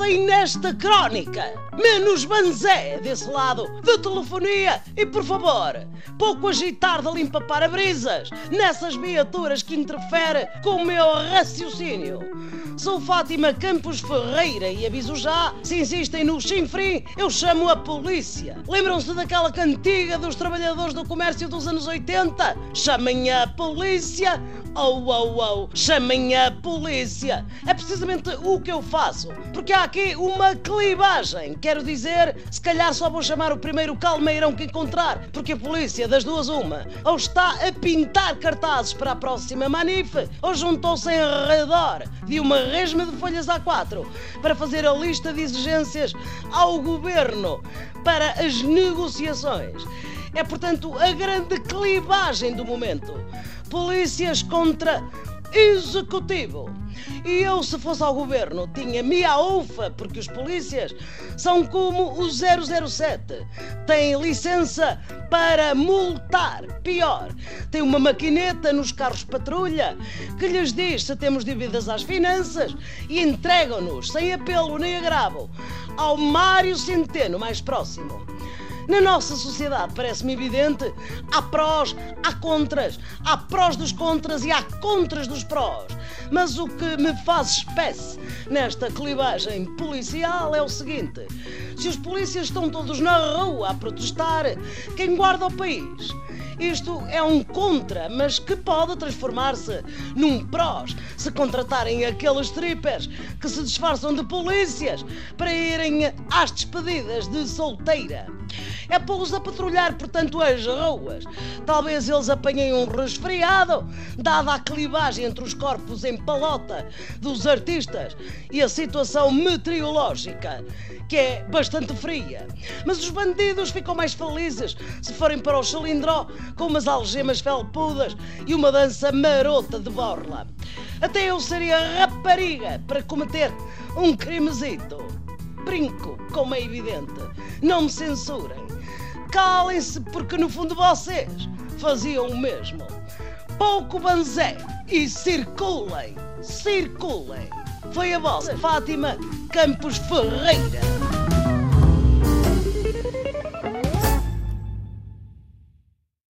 ordem nesta crónica. Menos banzé desse lado de telefonia e, por favor, pouco agitar de limpa para-brisas nessas viaturas que interferem com o meu raciocínio. Sou Fátima Campos Ferreira e aviso já, se insistem no chinfrim, eu chamo a polícia. Lembram-se daquela cantiga dos trabalhadores do comércio dos anos 80? Chamem a polícia! Oh, oh, oh! Chamem a polícia! É precisamente o que eu faço, porque há aqui uma clivagem. Quero dizer, se calhar só vou chamar o primeiro calmeirão que encontrar, porque a polícia, das duas uma, ou está a pintar cartazes para a próxima manife, ou juntou-se em redor de uma resma de folhas A4 para fazer a lista de exigências ao governo para as negociações. É, portanto, a grande clivagem do momento. Polícias contra executivo. E eu, se fosse ao governo, tinha minha ufa, porque os polícias são como o 007. Têm licença para multar. Pior, tem uma maquineta nos carros patrulha que lhes diz se temos dívidas às finanças e entregam-nos, sem apelo nem agravo, ao Mário Centeno mais próximo. Na nossa sociedade, parece-me evidente, há prós, há contras, há prós dos contras e há contras dos prós. Mas o que me faz espécie nesta clivagem policial é o seguinte: se os polícias estão todos na rua a protestar, quem guarda o país? Isto é um contra, mas que pode transformar-se num prós se contratarem aqueles strippers que se disfarçam de polícias para irem às despedidas de solteira. É pô-los a patrulhar, portanto, as ruas. Talvez eles apanhem um resfriado, dada a clivagem entre os corpos em palota dos artistas e a situação meteorológica, que é bastante fria. Mas os bandidos ficam mais felizes se forem para o cilindró com umas algemas felpudas e uma dança marota de borla. Até eu seria rapariga para cometer um crimezito. Brinco, como é evidente. Não me censurem. Calem-se, porque no fundo vocês faziam o mesmo. Pouco banzé e circulem, circulem. Foi a vossa Fátima Campos Ferreira.